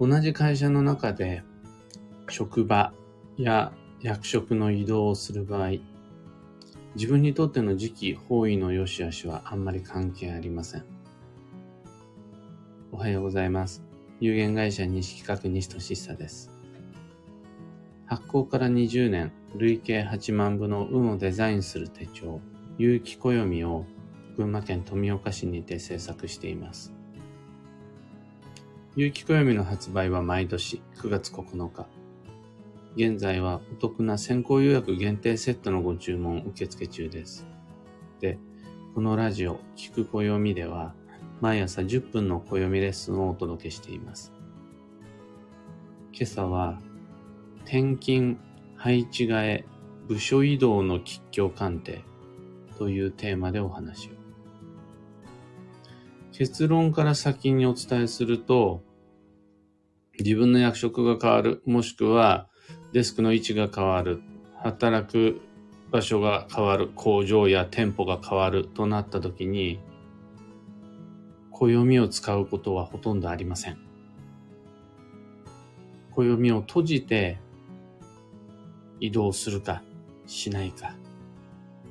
同じ会社の中で職場や役職の移動をする場合、自分にとっての時期、方位の良し悪しはあんまり関係ありません。おはようございます。有限会社西企画西俊久です。発行から20年、累計8万部の運をデザインする手帳、有機暦を群馬県富岡市にて制作しています。有機暦の発売は毎年9月9日。現在はお得な先行予約限定セットのご注文受付中です。で、このラジオ、聞く暦では、毎朝10分の暦レッスンをお届けしています。今朝は、転勤、配置替え、部署移動の吉祥鑑定というテーマでお話を。結論から先にお伝えすると、自分の役職が変わる、もしくはデスクの位置が変わる、働く場所が変わる、工場や店舗が変わるとなった時に、暦を使うことはほとんどありません。暦を閉じて移動するかしないか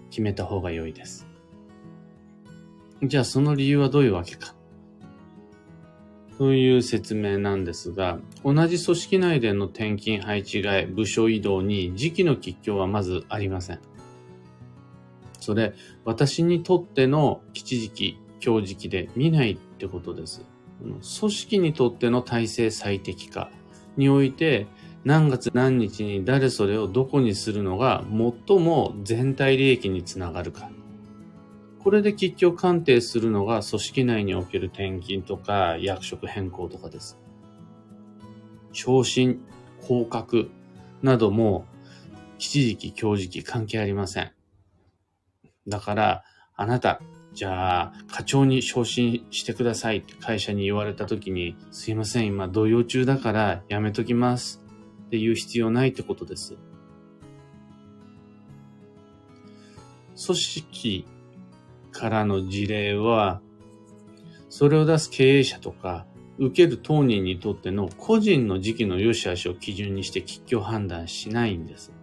決めた方が良いです。じゃあその理由はどういうわけか。という説明なんですが、同じ組織内での転勤配置替え、部署移動に時期の吉祥はまずありません。それ、私にとっての吉時期、強時期で見ないってことです。組織にとっての体制最適化において、何月何日に誰それをどこにするのが最も全体利益につながるか。これで吉祥鑑定するのが組織内における転勤とか役職変更とかです。昇進、降格なども吉時期、強時期関係ありません。だから、あなた、じゃあ、課長に昇進してくださいって会社に言われた時に、すいません、今動揺中だからやめときますって言う必要ないってことです。組織からの事例は、それを出す経営者とか、受ける当人にとっての個人の時期の良し悪しを基準にして吉居判断しないんです。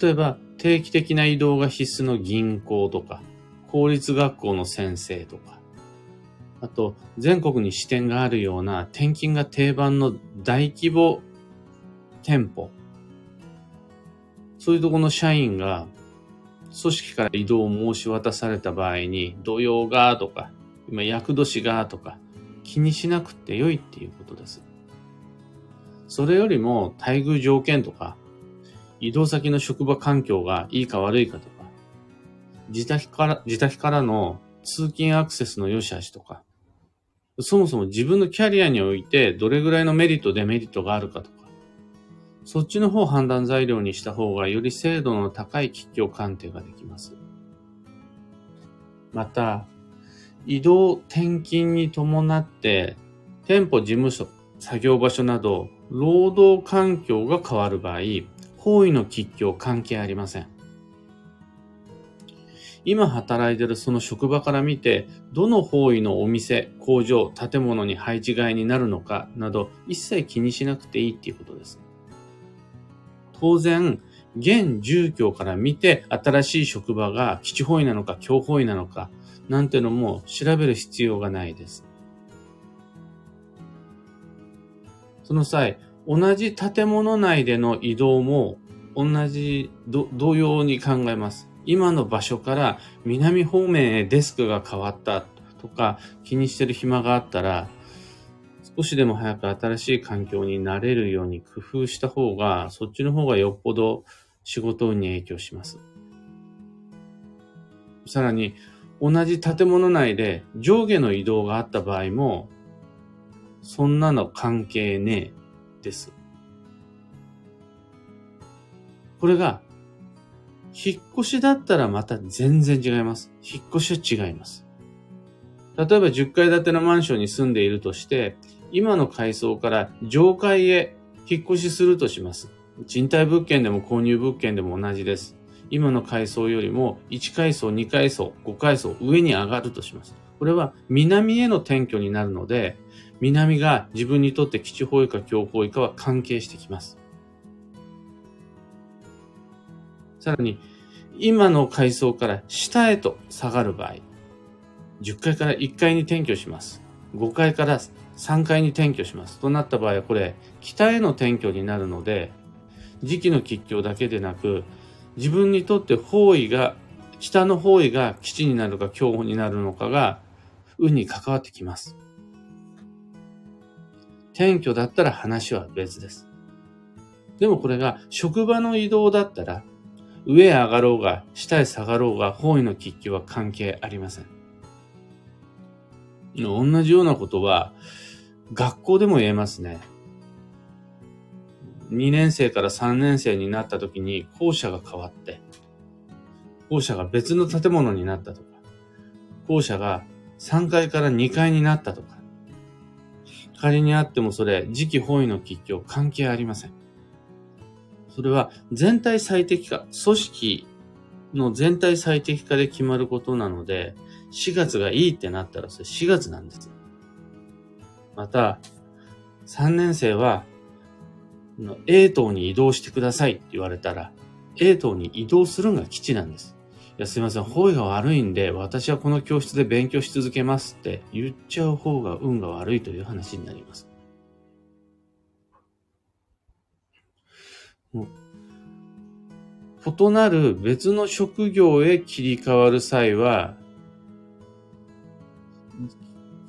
例えば、定期的な移動が必須の銀行とか、公立学校の先生とか、あと、全国に支店があるような転勤が定番の大規模店舗。そういうとこの社員が組織から移動を申し渡された場合に、土曜がとか、今、役年がとか、気にしなくて良いっていうことです。それよりも、待遇条件とか、移動先の職場環境がいいか悪いかとか、自宅から、自宅からの通勤アクセスの良し悪しとか、そもそも自分のキャリアにおいてどれぐらいのメリット、デメリットがあるかとか、そっちの方を判断材料にした方がより精度の高い吉祥鑑定ができます。また、移動転勤に伴って店舗、事務所、作業場所など労働環境が変わる場合、方位の吉祥関係ありません。今働いているその職場から見て、どの方位のお店、工場、建物に配置換えになるのかなど、一切気にしなくていいっていうことです。当然、現住居から見て、新しい職場が基地方位なのか、強方位なのか、なんてのも調べる必要がないです。その際、同じ建物内での移動も同じ同様に考えます。今の場所から南方面へデスクが変わったとか気にしてる暇があったら、少しでも早く新しい環境になれるように工夫した方が、そっちの方がよっぽど仕事に影響します。さらに、同じ建物内で上下の移動があった場合も、そんなの関係ねえです。これが引っ越しだったらまた全然違います。引っ越しは違います。例えば10階建てのマンションに住んでいるとして、今の階層から上階へ引っ越しするとします。賃貸物件でも購入物件でも同じです。今の階層よりも1階層、2階層、5階層上に上がるとします。これは南への転居になるので、南が自分にとって基地方位か強方位かは関係してきます。さらに、今の階層から下へと下がる場合、10階から1階に転居します。5階から3階に転居します。となった場合はこれ、北への転居になるので、時期の吉凶だけでなく、自分にとって方位が、北の方位が基地になるか強になるのかが、運に関わってきます。転居だったら話は別です。でもこれが職場の移動だったら、上へ上がろうが、下へ下がろうが、方位の喫緊は関係ありません。同じようなことは、学校でも言えますね。2年生から3年生になった時に校舎が変わって、校舎が別の建物になったとか、校舎が3階から2階になったとか、仮にあってもそれ、時期本位の吉凶関係ありません。それは全体最適化、組織の全体最適化で決まることなので、4月がいいってなったらそれ4月なんです。また、3年生は A 棟に移動してくださいって言われたら、A 棟に移動するのが基地なんです。いや、すいません、方位が悪いんで、私はこの教室で勉強し続けますって言っちゃう方が運が悪いという話になります。異なる別の職業へ切り替わる際は、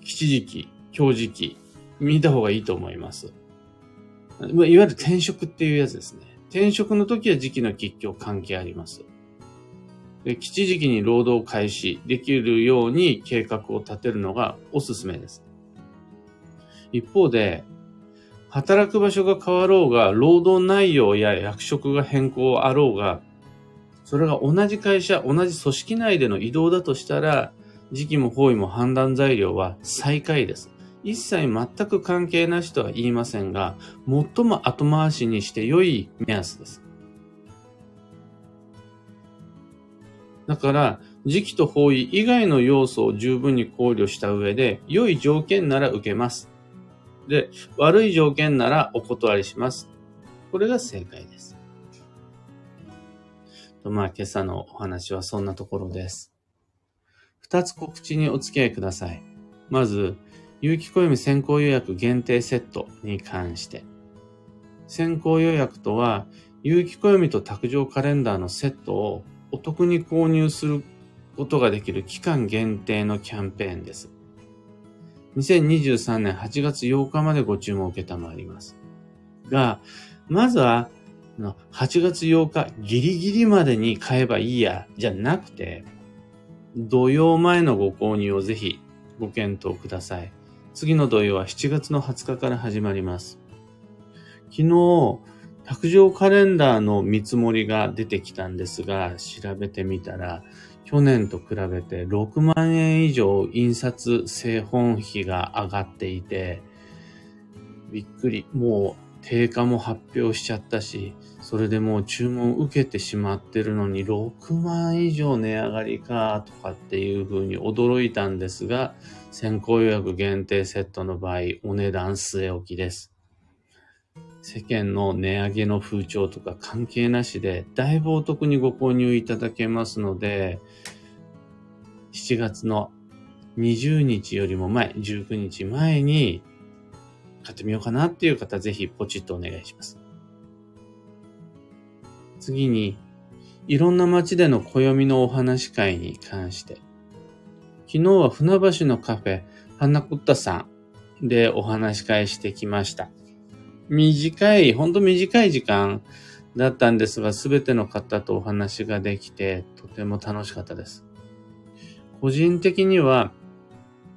吉時期、強時期、見た方がいいと思います。いわゆる転職っていうやつですね。転職の時は時期の吉凶関係あります。で吉時期に労働開始できるように計画を立てるのがおすすめです。一方で、働く場所が変わろうが、労働内容や役職が変更あろうが、それが同じ会社、同じ組織内での移動だとしたら、時期も方位も判断材料は最下位です。一切全く関係なしとは言いませんが、最も後回しにして良い目安です。だから、時期と方位以外の要素を十分に考慮した上で、良い条件なら受けます。で、悪い条件ならお断りします。これが正解です。とまあ、今朝のお話はそんなところです。二つ告知にお付き合いください。まず、有機暦先行予約限定セットに関して。先行予約とは、有機暦と卓上カレンダーのセットをお得に購入することができる期間限定のキャンペーンです。2023年8月8日までご注文を受けたまります。が、まずは、8月8日ギリギリまでに買えばいいや、じゃなくて、土曜前のご購入をぜひご検討ください。次の土曜は7月の20日から始まります。昨日、卓上カレンダーの見積もりが出てきたんですが、調べてみたら、去年と比べて6万円以上印刷製本費が上がっていて、びっくり。もう定価も発表しちゃったし、それでもう注文受けてしまってるのに6万以上値上がりかとかっていう風に驚いたんですが、先行予約限定セットの場合、お値段据え置きです。世間の値上げの風潮とか関係なしで、だいぶお得にご購入いただけますので、7月の20日よりも前、19日前に買ってみようかなっていう方、ぜひポチッとお願いします。次に、いろんな街での暦のお話会に関して。昨日は船橋のカフェ、花子ったさんでお話し会してきました。短い、ほんと短い時間だったんですが、すべての方とお話ができて、とても楽しかったです。個人的には、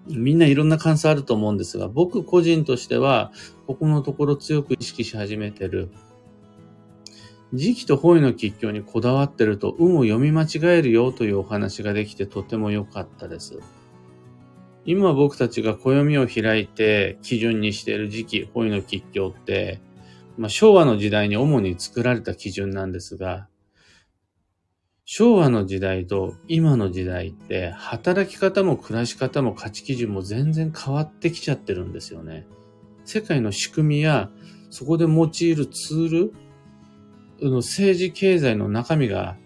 みんないろんな感想あると思うんですが、僕個人としては、ここのところ強く意識し始めてる。時期と方位の吉凶にこだわってると運を読み間違えるよというお話ができてとても良かったです。今僕たちが暦を開いて基準にしている時期、方位の吉凶って、まあ、昭和の時代に主に作られた基準なんですが、昭和の時代と今の時代って働き方も暮らし方も価値基準も全然変わってきちゃってるんですよね。世界の仕組みやそこで用いるツール政治経済の中身が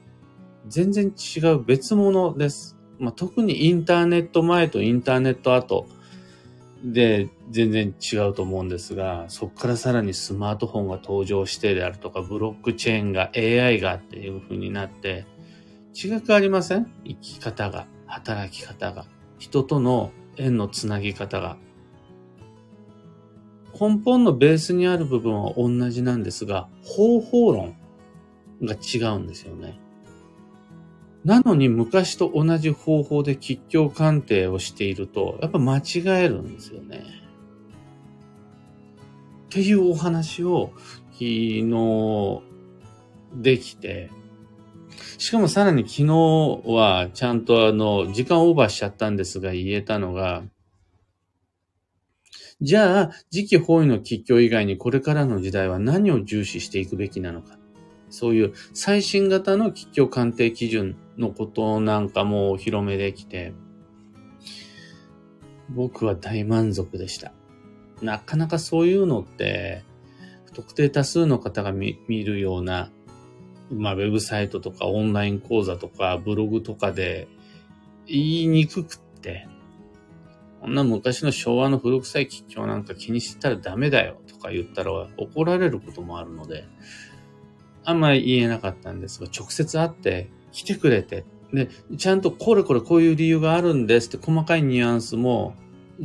全然違う別物です。まあ、特にインターネット前とインターネット後で全然違うと思うんですが、そこからさらにスマートフォンが登場してであるとか、ブロックチェーンが AI がっていう風になって、違くありません？生き方が、働き方が、人との縁のつなぎ方が。根本のベースにある部分は同じなんですが、方法論が違うんですよね。なのに昔と同じ方法で吉祥鑑定をしていると、やっぱ間違えるんですよね。っていうお話を昨日できて、しかもさらに昨日はちゃんとあの、時間オーバーしちゃったんですが言えたのが、じゃあ、時期方位の吉祥以外にこれからの時代は何を重視していくべきなのか。そういう最新型の吉祥鑑定基準のことなんかもお披露目できて、僕は大満足でした。なかなかそういうのって、不特定多数の方が見るような、まあ、ウェブサイトとかオンライン講座とかブログとかで言いにくくって、こんな昔の昭和の古臭い吉祥なんか気にしたらダメだよとか言ったら怒られることもあるので、あんまり言えなかったんですが、直接会って来てくれて、で、ちゃんとこれこれこういう理由があるんですって細かいニュアンスも、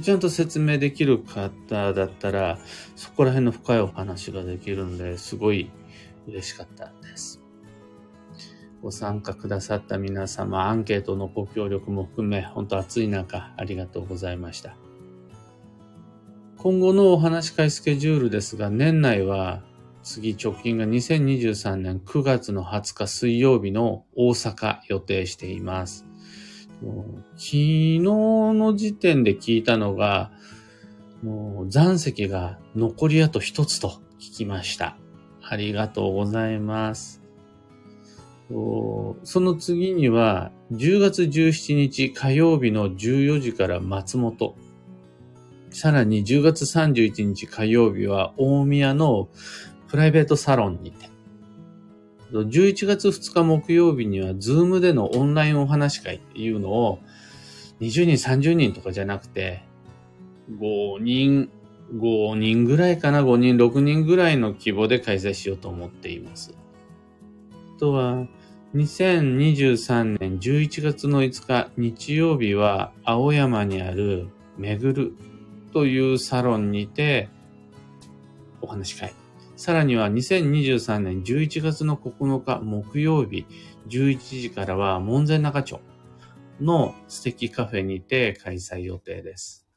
ちゃんと説明できる方だったら、そこら辺の深いお話ができるんで、すごい嬉しかったです。ご参加くださった皆様、アンケートのご協力も含め、本当暑い中、ありがとうございました。今後のお話し会スケジュールですが、年内は次直近が2023年9月の20日水曜日の大阪予定しています。昨日の時点で聞いたのが、もう残席が残りあと一つと聞きました。ありがとうございます。その次には、10月17日火曜日の14時から松本。さらに10月31日火曜日は大宮のプライベートサロンにて、11月2日木曜日には、ズームでのオンラインお話会っていうのを、20人、30人とかじゃなくて、5人、5人ぐらいかな、5人、6人ぐらいの規模で開催しようと思っています。とは、2023年11月の5日日曜日は青山にあるめぐるというサロンにてお話し会さらには2023年11月の9日木曜日11時からは門前仲町の素敵カフェにて開催予定です。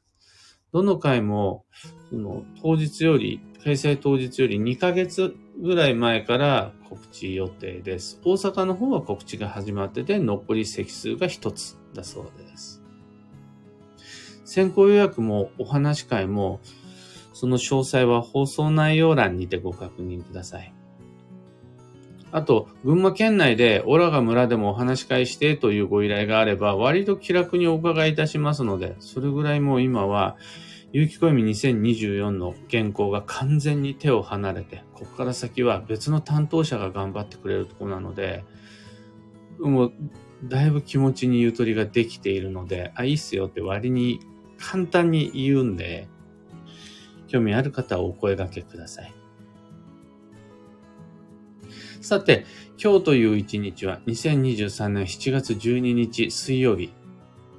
どの回も、その当日より、開催当日より2ヶ月ぐらい前から告知予定です。大阪の方は告知が始まってて、残り席数が1つだそうです。先行予約もお話し会もその詳細は放送内容欄にてご確認ください。あと、群馬県内でオラが村でもお話し会してというご依頼があれば、割と気楽にお伺いいたしますので、それぐらいもう今は、有機小読2024の原稿が完全に手を離れて、ここから先は別の担当者が頑張ってくれるとこなので、もう、だいぶ気持ちにゆとりができているので、あ、いいっすよって割に簡単に言うんで、興味ある方はお声掛けください。さて、今日という一日は2023年7月12日水曜日。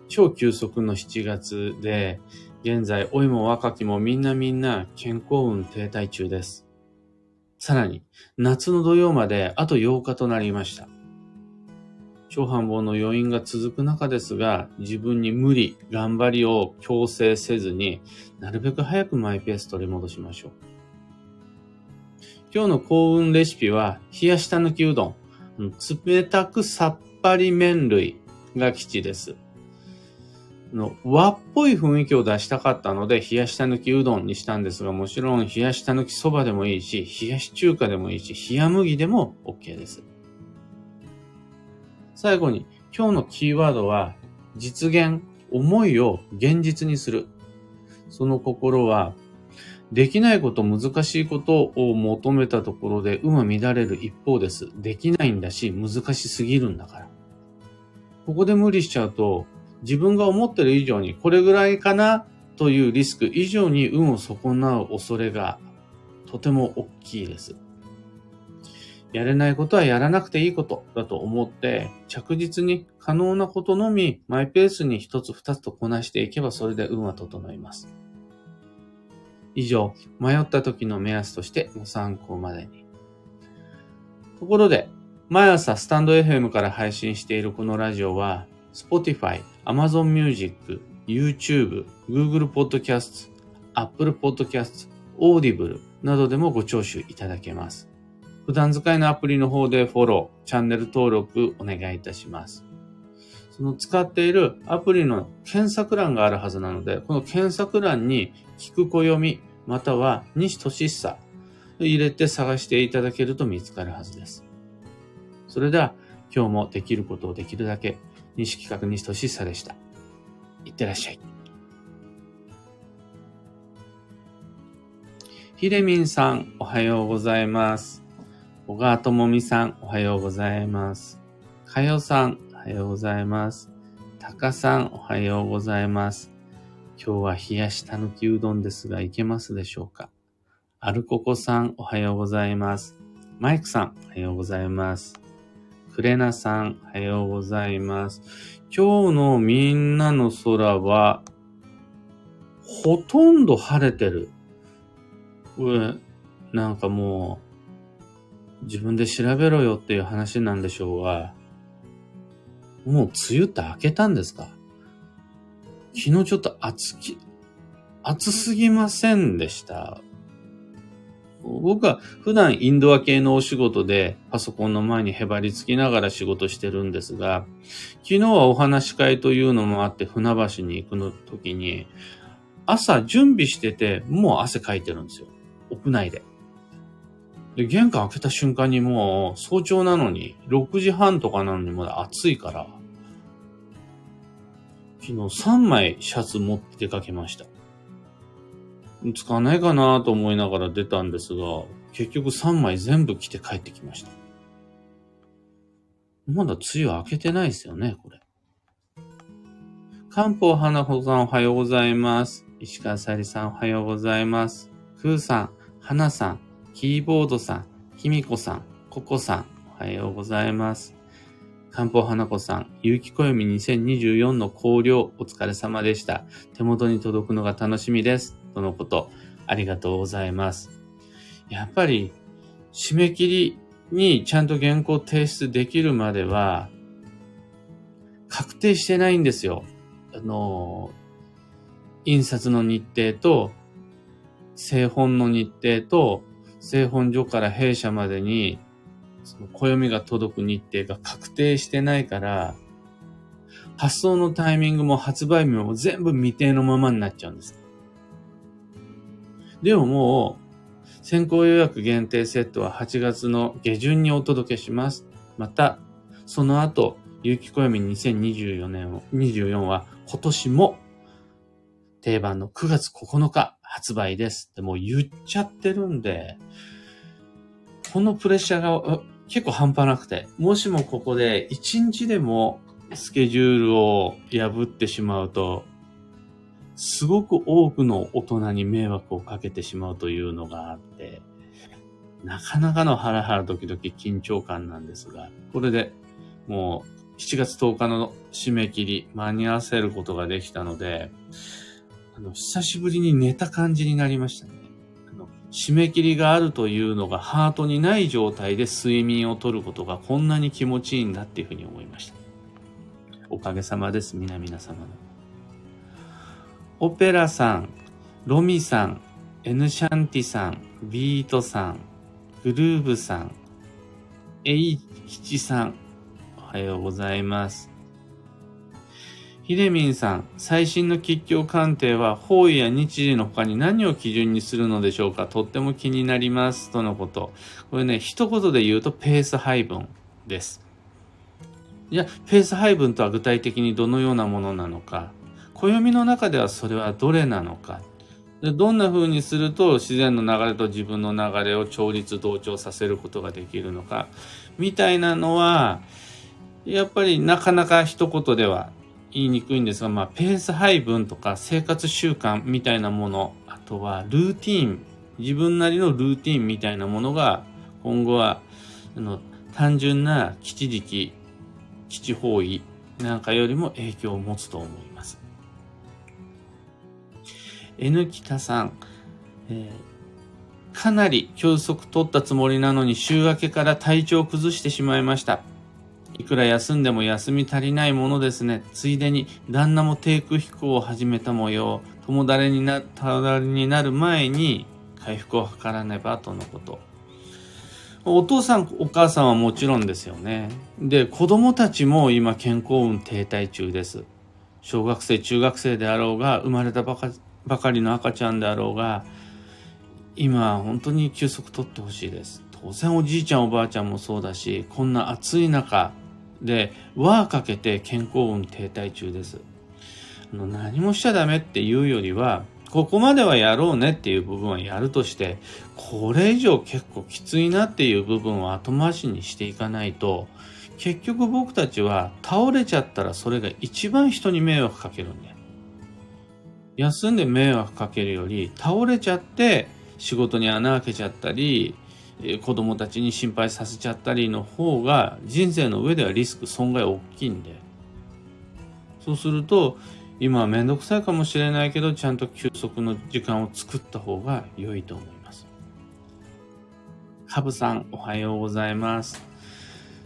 超急速の7月で、現在、老いも若きもみんなみんな健康運停滞中です。さらに、夏の土曜まであと8日となりました。超繁忙の余韻が続く中ですが、自分に無理、頑張りを強制せずに、なるべく早くマイペース取り戻しましょう。今日の幸運レシピは、冷やした抜きうどん。冷たくさっぱり麺類が基地です。の和っぽい雰囲気を出したかったので、冷やした抜きうどんにしたんですが、もちろん冷やした抜きそばでもいいし、冷やし中華でもいいし、冷や麦でも OK です。最後に、今日のキーワードは、実現、思いを現実にする。その心は、できないこと、難しいことを求めたところで、有無乱れる一方です。できないんだし、難しすぎるんだから。ここで無理しちゃうと、自分が思ってる以上に、これぐらいかなというリスク以上に運を損なう恐れがとても大きいです。やれないことはやらなくていいことだと思って、着実に可能なことのみマイペースに一つ二つとこなしていけばそれで運は整います。以上、迷った時の目安としてご参考までに。ところで、毎朝スタンド FM から配信しているこのラジオは、Spotify、Amazon Music、YouTube、Google Podcast、Apple Podcast、Audible などでもご聴取いただけます。普段使いのアプリの方でフォロー、チャンネル登録お願いいたします。その使っているアプリの検索欄があるはずなので、この検索欄に聞く暦、または西俊久入れて探していただけると見つかるはずです。それでは今日もできることをできるだけ西企画西俊久でした。いってらっしゃい。ひれみんさん、おはようございます。小川ともみさん、おはようございます。かよさん、おはようございます。たかさん、おはようございます。今日は冷やしたぬきうどんですが、いけますでしょうかアルココさん、おはようございます。マイクさん、おはようございます。クレナさん、おはようございます。今日のみんなの空は、ほとんど晴れてる。これ、なんかもう、自分で調べろよっていう話なんでしょうが、もう梅雨って明けたんですか？昨日ちょっと暑き、暑すぎませんでした。僕は普段インドア系のお仕事でパソコンの前にへばりつきながら仕事してるんですが、昨日はお話し会というのもあって船橋に行くの時に、朝準備しててもう汗かいてるんですよ。屋内で。で、玄関開けた瞬間にもう早朝なのに、6時半とかなのにまだ暑いから、昨日3枚シャツ持って出かけました。使わないかなと思いながら出たんですが、結局3枚全部着て帰ってきました。まだ梅雨明けてないですよね、これ。漢方花穂さんおはようございます。石川さりさんおはようございます。くーさん、花さん、キーボードさん、きみこさん、ここさん、おはようございます。漢方花子さん、有機暦2024の考慮お疲れ様でした。手元に届くのが楽しみです。とのこと、ありがとうございます。やっぱり、締め切りにちゃんと原稿提出できるまでは、確定してないんですよ。あの、印刷の日程と、製本の日程と、製本所から弊社までに、その暦が届く日程が確定してないから、発送のタイミングも発売日も全部未定のままになっちゃうんです。でももう、先行予約限定セットは8月の下旬にお届けします。また、その後、有機暦2024年を、24は今年も定番の9月9日発売ですってもう言っちゃってるんで、このプレッシャーが結構半端なくて、もしもここで1日でもスケジュールを破ってしまうと、すごく多くの大人に迷惑をかけてしまうというのがあって、なかなかのハラハラドキドキ緊張感なんですが、これでもう7月10日の締め切り間に合わせることができたので、あの、久しぶりに寝た感じになりましたね。締め切りがあるというのがハートにない状態で睡眠をとることがこんなに気持ちいいんだっていうふうに思いました。おかげさまです、皆々様の。オペラさん、ロミさん、エヌシャンティさん、ビートさん、グルーブさん、エイキチさん、おはようございます。ヒデミンさん、最新の吉凶鑑定は方位や日時の他に何を基準にするのでしょうかとっても気になります。とのこと。これね、一言で言うとペース配分です。じゃあ、ペース配分とは具体的にどのようなものなのか、暦の中ではそれはどれなのか、でどんな風にすると自然の流れと自分の流れを調律同調させることができるのか、みたいなのは、やっぱりなかなか一言では言いにくいんですが、まあ、ペース配分とか生活習慣みたいなもの、あとはルーティーン、自分なりのルーティーンみたいなものが、今後は、あの、単純な基地時期、基地方位なんかよりも影響を持つと思います。N 北さん、えー、かなり休息取ったつもりなのに週明けから体調を崩してしまいました。いくら休んでも休み足りないものですね。ついでに旦那も低空飛行を始めた模様。友達にな、友達になる前に回復を図らねばとのこと。お父さん、お母さんはもちろんですよね。で、子供たちも今健康運停滞中です。小学生、中学生であろうが、生まれたばかばかりの赤ちゃんであろうが、今本当に休息取ってほしいです。当然おじいちゃんおばあちゃんもそうだし、こんな暑い中で輪かけて健康運停滞中です。あの何もしちゃダメっていうよりは、ここまではやろうねっていう部分はやるとして、これ以上結構きついなっていう部分を後回しにしていかないと、結局僕たちは倒れちゃったらそれが一番人に迷惑かけるんだよ。休んで迷惑かけるより、倒れちゃって仕事に穴開けちゃったり、子供たちに心配させちゃったりの方が人生の上ではリスク損害大きいんで。そうすると、今はめんどくさいかもしれないけど、ちゃんと休息の時間を作った方が良いと思います。ハブさん、おはようございます。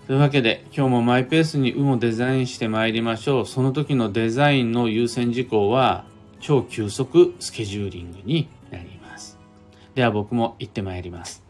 というわけで、今日もマイペースに運をデザインしてまいりましょう。その時のデザインの優先事項は、超急速スケジューリングになります。では僕も行ってまいります。